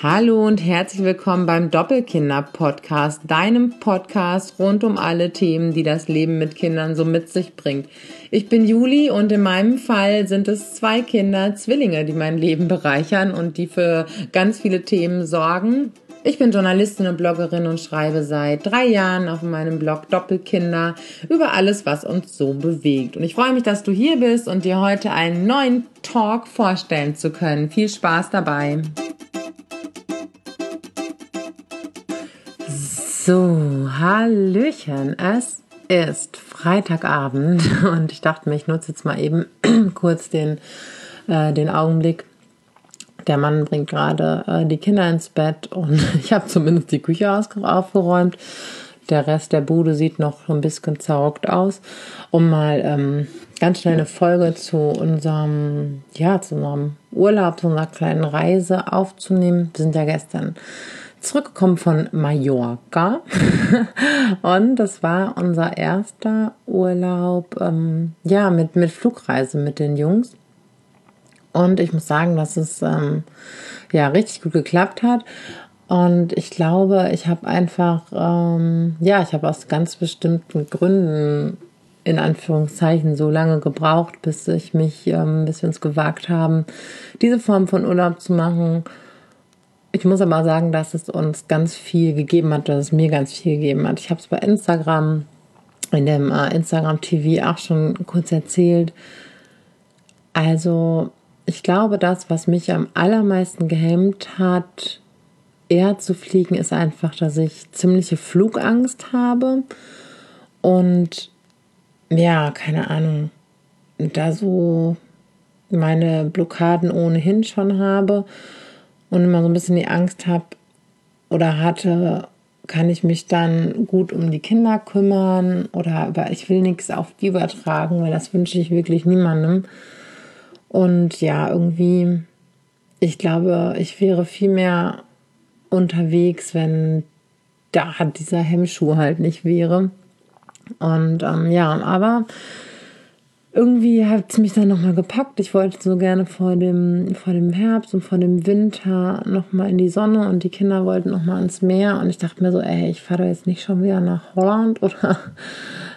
Hallo und herzlich willkommen beim Doppelkinder-Podcast, deinem Podcast rund um alle Themen, die das Leben mit Kindern so mit sich bringt. Ich bin Juli und in meinem Fall sind es zwei Kinder, Zwillinge, die mein Leben bereichern und die für ganz viele Themen sorgen. Ich bin Journalistin und Bloggerin und schreibe seit drei Jahren auf meinem Blog Doppelkinder über alles, was uns so bewegt. Und ich freue mich, dass du hier bist und dir heute einen neuen Talk vorstellen zu können. Viel Spaß dabei. So, Hallöchen. Es ist Freitagabend und ich dachte mir, ich nutze jetzt mal eben kurz den, äh, den Augenblick. Der Mann bringt gerade äh, die Kinder ins Bett und ich habe zumindest die Küche aufgeräumt. Der Rest der Bude sieht noch ein bisschen zerrockt aus, um mal ähm, ganz schnell eine Folge zu unserem, ja, zu unserem Urlaub, zu unserer kleinen Reise aufzunehmen. Wir sind ja gestern zurückgekommen von Mallorca und das war unser erster Urlaub, ähm, ja, mit, mit Flugreise mit den Jungs. Und ich muss sagen, dass es ähm, ja richtig gut geklappt hat. Und ich glaube, ich habe einfach, ähm, ja, ich habe aus ganz bestimmten Gründen in Anführungszeichen so lange gebraucht, bis ich mich, ähm, bis wir uns gewagt haben, diese Form von Urlaub zu machen ich muss aber sagen, dass es uns ganz viel gegeben hat, dass es mir ganz viel gegeben hat. Ich habe es bei Instagram, in dem äh, Instagram TV auch schon kurz erzählt. Also, ich glaube, das, was mich am allermeisten gehemmt hat, eher zu fliegen, ist einfach, dass ich ziemliche Flugangst habe und ja, keine Ahnung, da so meine Blockaden ohnehin schon habe und immer so ein bisschen die Angst habe oder hatte, kann ich mich dann gut um die Kinder kümmern oder über, ich will nichts auf die übertragen, weil das wünsche ich wirklich niemandem. Und ja, irgendwie, ich glaube, ich wäre viel mehr unterwegs, wenn da dieser Hemmschuh halt nicht wäre. Und ähm, ja, aber irgendwie hat es mich dann nochmal gepackt. Ich wollte so gerne vor dem, vor dem Herbst und vor dem Winter nochmal in die Sonne und die Kinder wollten nochmal ins Meer. Und ich dachte mir so, ey, ich fahre jetzt nicht schon wieder nach Holland oder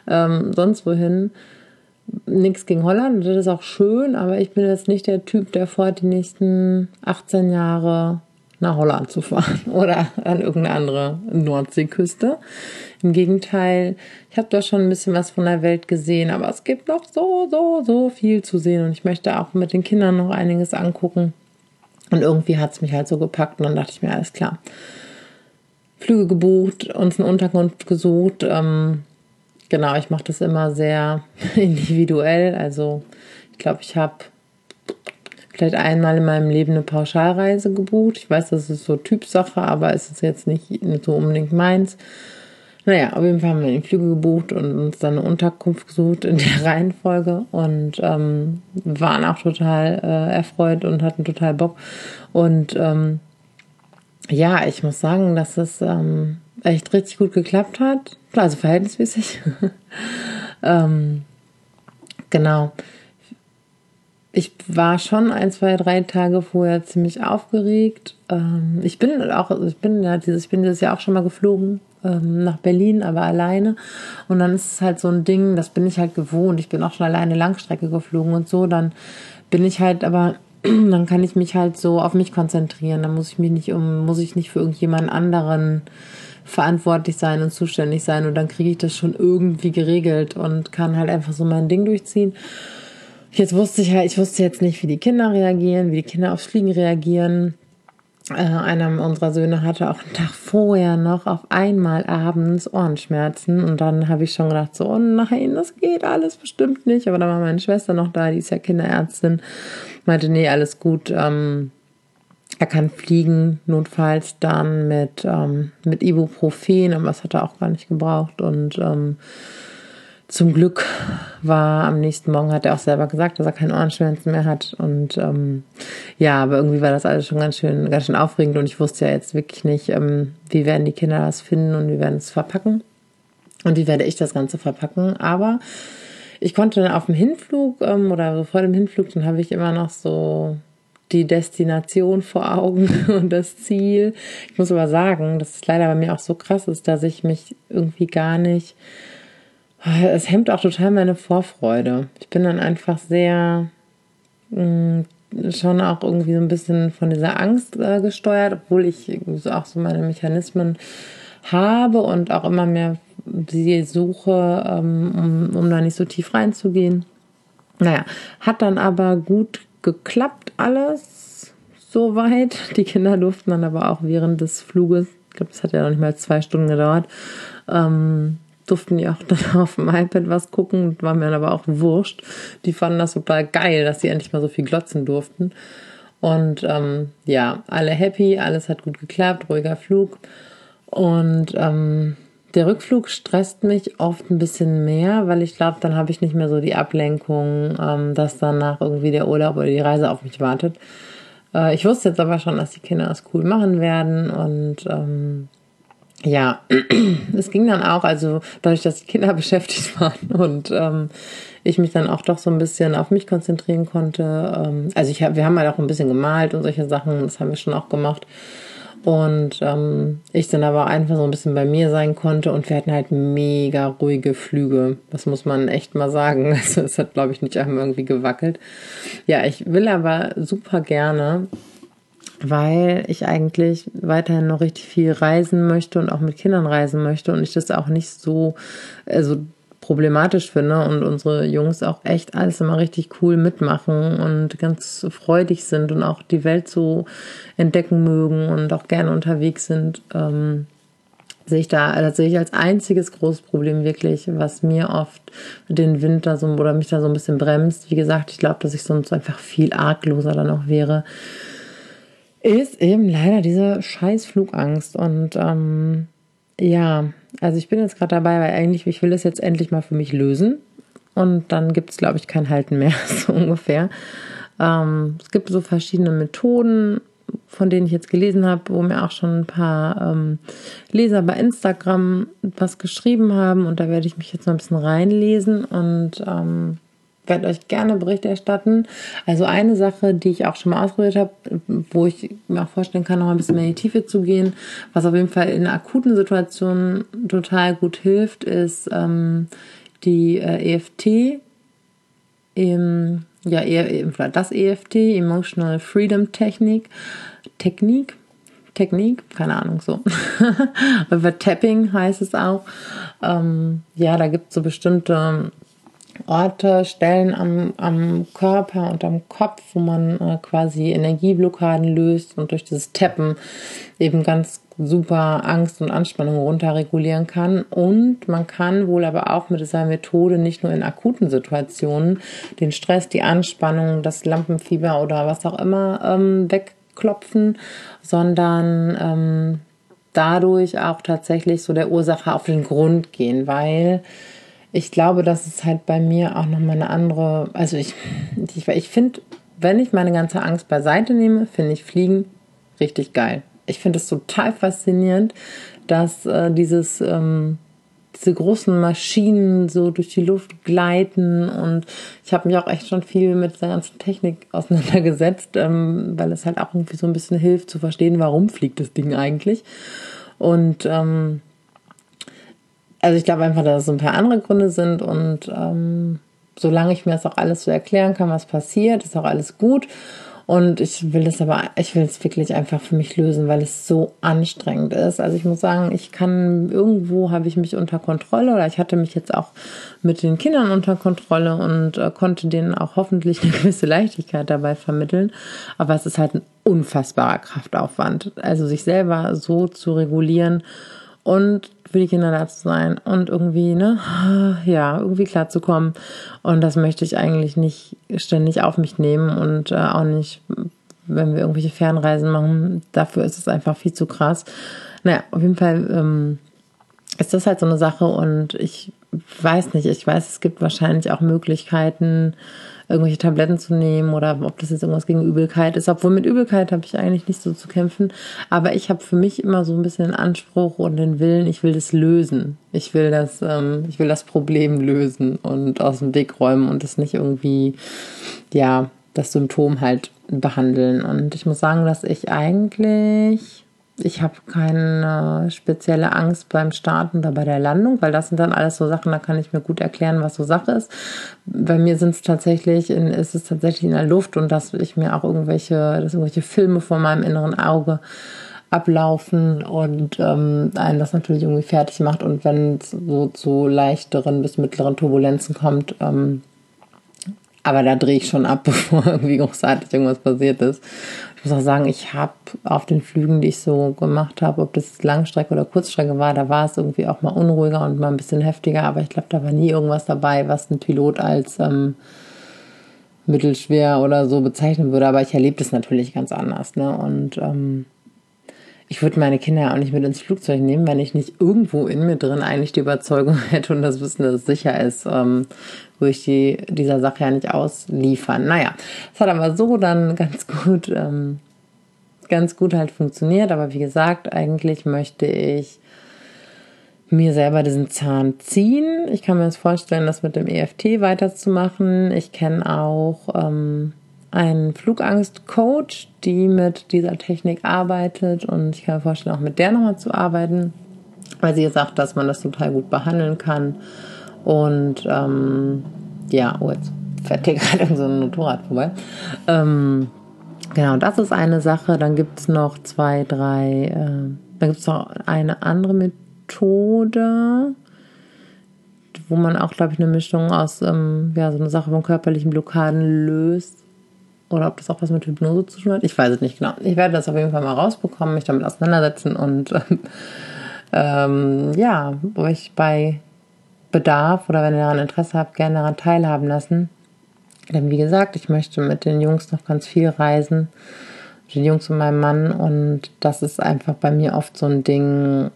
ähm, sonst wohin. Nichts gegen Holland, das ist auch schön, aber ich bin jetzt nicht der Typ, der vor die nächsten 18 Jahre nach Holland zu fahren oder an irgendeine andere Nordseeküste. Im Gegenteil, ich habe da schon ein bisschen was von der Welt gesehen, aber es gibt noch so, so, so viel zu sehen und ich möchte auch mit den Kindern noch einiges angucken. Und irgendwie hat es mich halt so gepackt und dann dachte ich mir, alles klar. Flüge gebucht, uns einen Untergrund gesucht. Ähm, genau, ich mache das immer sehr individuell. Also ich glaube, ich habe vielleicht einmal in meinem Leben eine Pauschalreise gebucht. Ich weiß, das ist so Typsache, aber es ist jetzt nicht so unbedingt meins. Naja, auf jeden Fall haben wir die Flüge gebucht und uns dann eine Unterkunft gesucht in der Reihenfolge und ähm, waren auch total äh, erfreut und hatten total Bock. Und ähm, ja, ich muss sagen, dass es ähm, echt richtig gut geklappt hat. Also verhältnismäßig. ähm, genau ich war schon ein, zwei, drei Tage vorher ziemlich aufgeregt. Ähm, ich bin auch, ich bin ja dieses, ich bin dieses Jahr auch schon mal geflogen ähm, nach Berlin, aber alleine. Und dann ist es halt so ein Ding, das bin ich halt gewohnt. Ich bin auch schon alleine Langstrecke geflogen und so. Dann bin ich halt, aber dann kann ich mich halt so auf mich konzentrieren. Dann muss ich mich nicht um, muss ich nicht für irgendjemand anderen verantwortlich sein und zuständig sein. Und dann kriege ich das schon irgendwie geregelt und kann halt einfach so mein Ding durchziehen. Jetzt wusste ich halt, ich wusste jetzt nicht, wie die Kinder reagieren, wie die Kinder aufs Fliegen reagieren. Äh, einer unserer Söhne hatte auch einen Tag vorher noch auf einmal abends Ohrenschmerzen und dann habe ich schon gedacht, so, oh nein, das geht alles bestimmt nicht. Aber dann war meine Schwester noch da, die ist ja Kinderärztin, meinte, nee, alles gut. Ähm, er kann fliegen, notfalls dann mit, ähm, mit Ibuprofen, aber das hat er auch gar nicht gebraucht und ähm, zum Glück war am nächsten Morgen, hat er auch selber gesagt, dass er keine Ohrenschmerzen mehr hat. Und ähm, ja, aber irgendwie war das alles schon ganz schön, ganz schön aufregend und ich wusste ja jetzt wirklich nicht, ähm, wie werden die Kinder das finden und wie werden es verpacken. Und wie werde ich das Ganze verpacken. Aber ich konnte dann auf dem Hinflug ähm, oder so vor dem Hinflug, dann habe ich immer noch so die Destination vor Augen und das Ziel. Ich muss aber sagen, dass es leider bei mir auch so krass ist, dass ich mich irgendwie gar nicht. Es hemmt auch total meine Vorfreude. Ich bin dann einfach sehr mm, schon auch irgendwie so ein bisschen von dieser Angst äh, gesteuert, obwohl ich auch so meine Mechanismen habe und auch immer mehr sie suche, ähm, um, um da nicht so tief reinzugehen. Naja, hat dann aber gut geklappt alles soweit. Die Kinder durften dann aber auch während des Fluges, ich glaube, das hat ja noch nicht mal zwei Stunden gedauert, ähm, durften die auch dann auf dem iPad was gucken, war mir dann aber auch wurscht. Die fanden das total geil, dass sie endlich mal so viel glotzen durften. Und ähm, ja, alle happy, alles hat gut geklappt, ruhiger Flug. Und ähm, der Rückflug stresst mich oft ein bisschen mehr, weil ich glaube, dann habe ich nicht mehr so die Ablenkung, ähm, dass danach irgendwie der Urlaub oder die Reise auf mich wartet. Äh, ich wusste jetzt aber schon, dass die Kinder das cool machen werden und ähm, ja, es ging dann auch, also dadurch, dass die Kinder beschäftigt waren und ähm, ich mich dann auch doch so ein bisschen auf mich konzentrieren konnte. Ähm, also ich hab, wir haben halt auch ein bisschen gemalt und solche Sachen, das haben wir schon auch gemacht. Und ähm, ich dann aber einfach so ein bisschen bei mir sein konnte und wir hatten halt mega ruhige Flüge. Das muss man echt mal sagen. Also es hat, glaube ich, nicht einmal irgendwie gewackelt. Ja, ich will aber super gerne, weil ich eigentlich weiterhin noch richtig viel reisen möchte und auch mit Kindern reisen möchte und ich das auch nicht so, also problematisch finde und unsere Jungs auch echt alles immer richtig cool mitmachen und ganz freudig sind und auch die Welt so entdecken mögen und auch gerne unterwegs sind, ähm, sehe ich da, das sehe ich als einziges großes Problem wirklich, was mir oft den Winter so oder mich da so ein bisschen bremst. Wie gesagt, ich glaube, dass ich sonst einfach viel argloser dann auch wäre, ist eben leider diese scheiß Flugangst und ähm, ja, also ich bin jetzt gerade dabei, weil eigentlich, ich will das jetzt endlich mal für mich lösen. Und dann gibt es, glaube ich, kein Halten mehr, so ungefähr. Ähm, es gibt so verschiedene Methoden, von denen ich jetzt gelesen habe, wo mir auch schon ein paar ähm, Leser bei Instagram was geschrieben haben. Und da werde ich mich jetzt mal ein bisschen reinlesen und ähm, werde euch gerne Bericht erstatten. Also eine Sache, die ich auch schon mal ausprobiert habe, wo ich mir auch vorstellen kann, noch ein bisschen mehr in die Tiefe zu gehen, was auf jeden Fall in akuten Situationen total gut hilft, ist ähm, die äh, EFT. Im, ja, das EFT, Emotional Freedom Technik. Technik, Technik, keine Ahnung, so. Über Tapping heißt es auch. Ähm, ja, da gibt es so bestimmte Orte, Stellen am, am Körper und am Kopf, wo man äh, quasi Energieblockaden löst und durch dieses Tappen eben ganz super Angst und Anspannung runterregulieren kann. Und man kann wohl aber auch mit dieser Methode nicht nur in akuten Situationen den Stress, die Anspannung, das Lampenfieber oder was auch immer ähm, wegklopfen, sondern ähm, dadurch auch tatsächlich so der Ursache auf den Grund gehen, weil ich glaube, dass es halt bei mir auch nochmal eine andere, also ich, ich, ich finde, wenn ich meine ganze Angst beiseite nehme, finde ich Fliegen richtig geil. Ich finde es total faszinierend, dass äh, dieses, ähm, diese großen Maschinen so durch die Luft gleiten und ich habe mich auch echt schon viel mit der ganzen Technik auseinandergesetzt, ähm, weil es halt auch irgendwie so ein bisschen hilft zu verstehen, warum fliegt das Ding eigentlich. Und ähm, also ich glaube einfach, dass es ein paar andere Gründe sind und ähm, solange ich mir das auch alles so erklären kann, was passiert, ist auch alles gut. Und ich will das aber, ich will es wirklich einfach für mich lösen, weil es so anstrengend ist. Also ich muss sagen, ich kann, irgendwo habe ich mich unter Kontrolle oder ich hatte mich jetzt auch mit den Kindern unter Kontrolle und äh, konnte denen auch hoffentlich eine gewisse Leichtigkeit dabei vermitteln. Aber es ist halt ein unfassbarer Kraftaufwand. Also sich selber so zu regulieren und für die Kinder da zu sein und irgendwie, ne, ja, irgendwie klarzukommen. Und das möchte ich eigentlich nicht ständig auf mich nehmen und äh, auch nicht, wenn wir irgendwelche Fernreisen machen. Dafür ist es einfach viel zu krass. Naja, auf jeden Fall ähm, ist das halt so eine Sache und ich weiß nicht, ich weiß, es gibt wahrscheinlich auch Möglichkeiten, irgendwelche Tabletten zu nehmen oder ob das jetzt irgendwas gegen Übelkeit ist. Obwohl mit Übelkeit habe ich eigentlich nicht so zu kämpfen. Aber ich habe für mich immer so ein bisschen den Anspruch und den Willen, ich will das lösen. Ich will das, ähm, ich will das Problem lösen und aus dem Weg räumen und das nicht irgendwie, ja, das Symptom halt behandeln. Und ich muss sagen, dass ich eigentlich, ich habe keine spezielle Angst beim Starten oder bei der Landung, weil das sind dann alles so Sachen, da kann ich mir gut erklären, was so Sache ist. Bei mir sind es tatsächlich, in, ist es tatsächlich in der Luft und dass ich mir auch irgendwelche, dass irgendwelche Filme vor meinem inneren Auge ablaufen und ähm, einen das natürlich irgendwie fertig macht. Und wenn es so zu leichteren bis mittleren Turbulenzen kommt, ähm, aber da drehe ich schon ab, bevor irgendwie großartig irgendwas passiert ist. Ich muss auch sagen, ich habe auf den Flügen, die ich so gemacht habe, ob das Langstrecke oder Kurzstrecke war, da war es irgendwie auch mal unruhiger und mal ein bisschen heftiger. Aber ich glaube, da war nie irgendwas dabei, was ein Pilot als ähm, mittelschwer oder so bezeichnen würde. Aber ich erlebe das natürlich ganz anders. Ne? Und ähm, ich würde meine Kinder auch nicht mit ins Flugzeug nehmen, wenn ich nicht irgendwo in mir drin eigentlich die Überzeugung hätte und das Wissen, dass es sicher ist, ähm, würde ich die, dieser Sache ja nicht ausliefern. Naja, es hat aber so dann ganz gut, ähm, ganz gut halt funktioniert. Aber wie gesagt, eigentlich möchte ich mir selber diesen Zahn ziehen. Ich kann mir jetzt vorstellen, das mit dem EFT weiterzumachen. Ich kenne auch ähm, einen Flugangst-Coach, die mit dieser Technik arbeitet und ich kann mir vorstellen, auch mit der nochmal zu arbeiten, weil sie sagt, dass man das total gut behandeln kann. Und ähm, ja, oh, jetzt fährt hier gerade so ein Motorrad vorbei. Ähm, genau, das ist eine Sache. Dann gibt es noch zwei, drei, äh, dann gibt es noch eine andere Methode wo man auch, glaube ich, eine Mischung aus, ähm, ja, so eine Sache von körperlichen Blockaden löst. Oder ob das auch was mit Hypnose zu tun hat. Ich weiß es nicht genau. Ich werde das auf jeden Fall mal rausbekommen, mich damit auseinandersetzen und ähm, ja, euch bei Bedarf oder wenn ihr daran Interesse habt, gerne daran teilhaben lassen. Denn wie gesagt, ich möchte mit den Jungs noch ganz viel reisen. Mit den Jungs und meinem Mann. Und das ist einfach bei mir oft so ein Ding,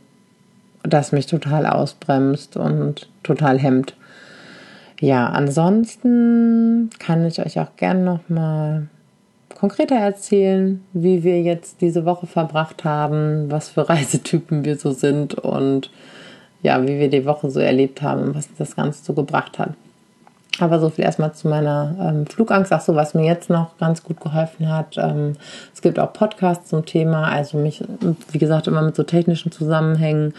das mich total ausbremst und total hemmt. Ja, ansonsten kann ich euch auch gerne noch mal konkreter erzählen, wie wir jetzt diese Woche verbracht haben, was für Reisetypen wir so sind und ja, wie wir die Woche so erlebt haben und was das Ganze so gebracht hat. Aber so viel erstmal zu meiner ähm, Flugangst. Ach so, was mir jetzt noch ganz gut geholfen hat. Ähm, es gibt auch Podcasts zum Thema. Also mich, wie gesagt, immer mit so technischen Zusammenhängen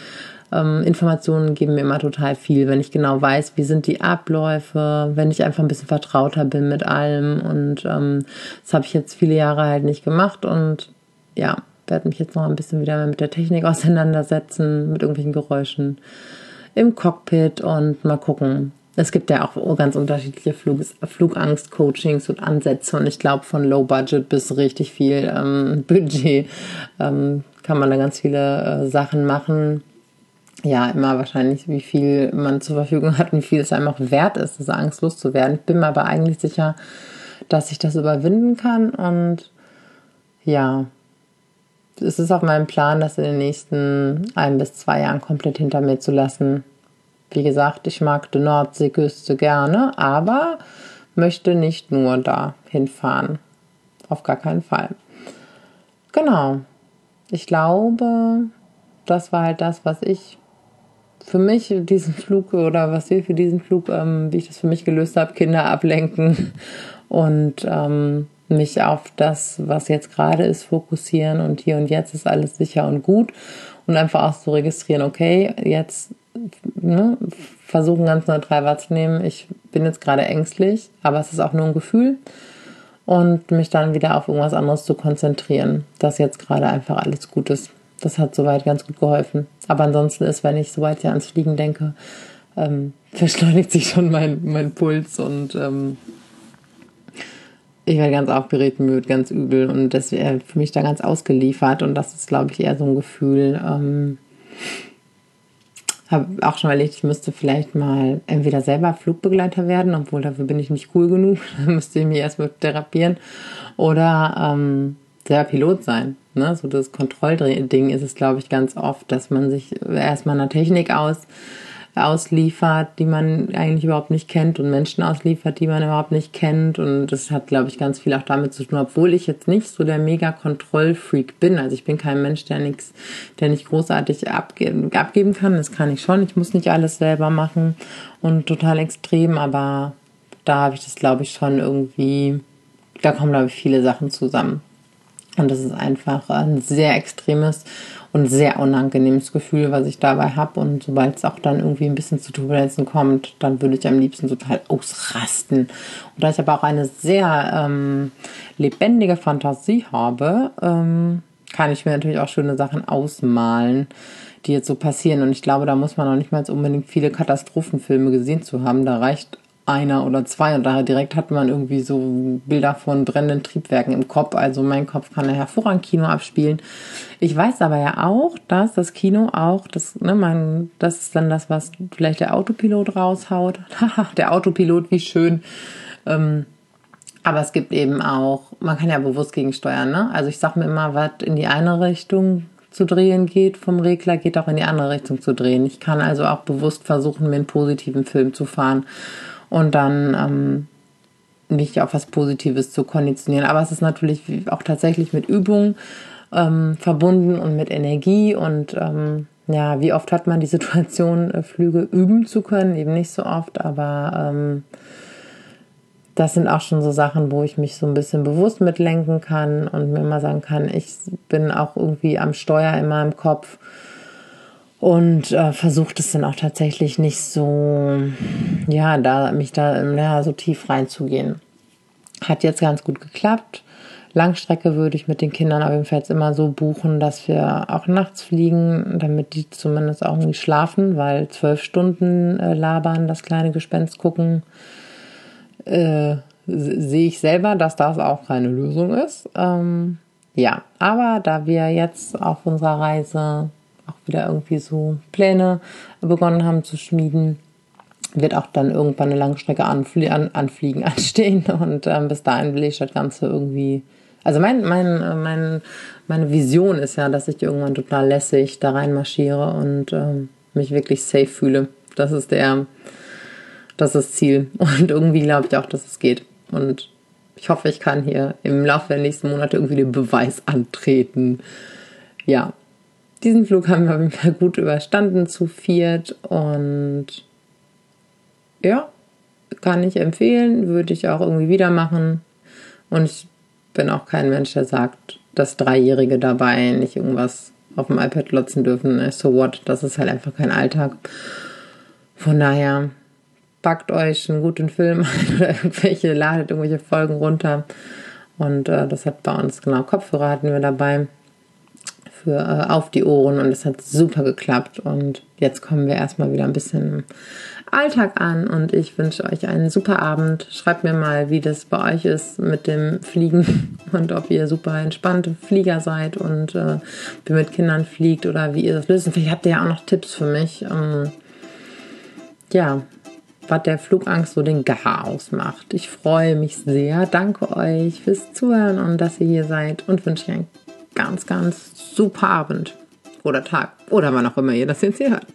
ähm, Informationen geben mir immer total viel, wenn ich genau weiß, wie sind die Abläufe, wenn ich einfach ein bisschen vertrauter bin mit allem. Und ähm, das habe ich jetzt viele Jahre halt nicht gemacht und ja, werde mich jetzt noch ein bisschen wieder mit der Technik auseinandersetzen, mit irgendwelchen Geräuschen im Cockpit und mal gucken. Es gibt ja auch ganz unterschiedliche Flug Flugangst-Coachings und Ansätze und ich glaube von Low Budget bis richtig viel ähm, Budget ähm, kann man da ganz viele äh, Sachen machen ja, immer wahrscheinlich, wie viel man zur Verfügung hat und wie viel es einem auch wert ist, diese Angst loszuwerden. Ich bin mir aber eigentlich sicher, dass ich das überwinden kann und ja, es ist auf meinem Plan, das in den nächsten ein bis zwei Jahren komplett hinter mir zu lassen. Wie gesagt, ich mag die Nordseeküste gerne, aber möchte nicht nur da hinfahren. Auf gar keinen Fall. Genau. Ich glaube, das war halt das, was ich für mich diesen Flug oder was wir für diesen Flug, ähm, wie ich das für mich gelöst habe, Kinder ablenken und ähm, mich auf das, was jetzt gerade ist, fokussieren und hier und jetzt ist alles sicher und gut und einfach auch so registrieren, okay, jetzt ne, versuchen ganz neutral wahrzunehmen, ich bin jetzt gerade ängstlich, aber es ist auch nur ein Gefühl und mich dann wieder auf irgendwas anderes zu konzentrieren, dass jetzt gerade einfach alles gut ist. Das hat soweit ganz gut geholfen. Aber ansonsten ist, wenn ich soweit ja ans Fliegen denke, ähm, verschleunigt sich schon mein, mein Puls und ähm, ich werde ganz aufgeregt, müde, ganz übel und das wäre für mich da ganz ausgeliefert und das ist, glaube ich, eher so ein Gefühl. Ähm, habe auch schon überlegt, ich müsste vielleicht mal entweder selber Flugbegleiter werden, obwohl dafür bin ich nicht cool genug, da müsste ich mich erstmal therapieren oder ähm, selber Pilot sein. Ne? So das Kontrollding ist es, glaube ich, ganz oft, dass man sich erstmal einer Technik aus, ausliefert, die man eigentlich überhaupt nicht kennt und Menschen ausliefert, die man überhaupt nicht kennt. Und das hat, glaube ich, ganz viel auch damit zu tun, obwohl ich jetzt nicht so der mega Kontrollfreak bin. Also ich bin kein Mensch, der nichts, der nicht großartig abgeben, abgeben kann. Das kann ich schon. Ich muss nicht alles selber machen und total extrem, aber da habe ich das, glaube ich, schon irgendwie da kommen, glaube ich, viele Sachen zusammen. Und das ist einfach ein sehr extremes und sehr unangenehmes Gefühl, was ich dabei habe. Und sobald es auch dann irgendwie ein bisschen zu Turbulenzen kommt, dann würde ich am liebsten total ausrasten. Und da ich aber auch eine sehr ähm, lebendige Fantasie habe, ähm, kann ich mir natürlich auch schöne Sachen ausmalen, die jetzt so passieren. Und ich glaube, da muss man auch nicht mal unbedingt viele Katastrophenfilme gesehen zu haben. Da reicht einer oder zwei und daher direkt hat man irgendwie so Bilder von brennenden Triebwerken im Kopf. Also mein Kopf kann ja hervorragend Kino abspielen. Ich weiß aber ja auch, dass das Kino auch, das, ne, man, das ist dann das, was vielleicht der Autopilot raushaut. der Autopilot, wie schön. Ähm, aber es gibt eben auch, man kann ja bewusst gegensteuern, ne? Also ich sag mir immer, was in die eine Richtung zu drehen geht vom Regler, geht auch in die andere Richtung zu drehen. Ich kann also auch bewusst versuchen, mir einen positiven Film zu fahren und dann ähm, mich auf was Positives zu konditionieren. Aber es ist natürlich auch tatsächlich mit Übung ähm, verbunden und mit Energie und ähm, ja, wie oft hat man die Situation, äh, Flüge üben zu können? Eben nicht so oft, aber ähm, das sind auch schon so Sachen, wo ich mich so ein bisschen bewusst mitlenken kann und mir mal sagen kann, ich bin auch irgendwie am Steuer in meinem Kopf und äh, versucht es dann auch tatsächlich nicht so, ja, da mich da ja, so tief reinzugehen. Hat jetzt ganz gut geklappt. Langstrecke würde ich mit den Kindern auf jeden Fall jetzt immer so buchen, dass wir auch nachts fliegen, damit die zumindest auch nicht schlafen, weil zwölf Stunden äh, labern, das kleine Gespenst gucken, äh, sehe ich selber, dass das auch keine Lösung ist. Ähm, ja, aber da wir jetzt auf unserer Reise auch wieder irgendwie so Pläne begonnen haben zu schmieden, wird auch dann irgendwann eine Langstrecke anflie an, anfliegen anstehen und ähm, bis dahin will ich das Ganze irgendwie. Also mein, mein, mein, meine Vision ist ja, dass ich irgendwann total lässig da reinmarschiere und ähm, mich wirklich safe fühle. Das ist der, das ist das Ziel. Und irgendwie glaube ich auch, dass es geht. Und ich hoffe, ich kann hier im Laufe der nächsten Monate irgendwie den Beweis antreten. Ja, diesen Flug haben wir auf jeden Fall gut überstanden zu viert und ja, kann ich empfehlen, würde ich auch irgendwie wieder machen. Und ich bin auch kein Mensch, der sagt, dass Dreijährige dabei nicht irgendwas auf dem iPad lotzen dürfen. So what? Das ist halt einfach kein Alltag. Von daher packt euch einen guten Film ein oder irgendwelche, ladet irgendwelche Folgen runter. Und äh, das hat bei uns, genau, Kopfhörer hatten wir dabei für äh, auf die Ohren und es hat super geklappt. Und jetzt kommen wir erstmal wieder ein bisschen im Alltag an und ich wünsche euch einen super Abend. Schreibt mir mal, wie das bei euch ist mit dem Fliegen und ob ihr super entspannte Flieger seid und äh, wie mit Kindern fliegt oder wie ihr das löst. Vielleicht habt ihr ja auch noch Tipps für mich. Ähm, ja, was der Flugangst so den Gar ausmacht. Ich freue mich sehr. Danke euch fürs Zuhören und dass ihr hier seid und wünsche euch einen ganz, ganz super Abend oder Tag oder wann auch immer ihr das jetzt hier hört.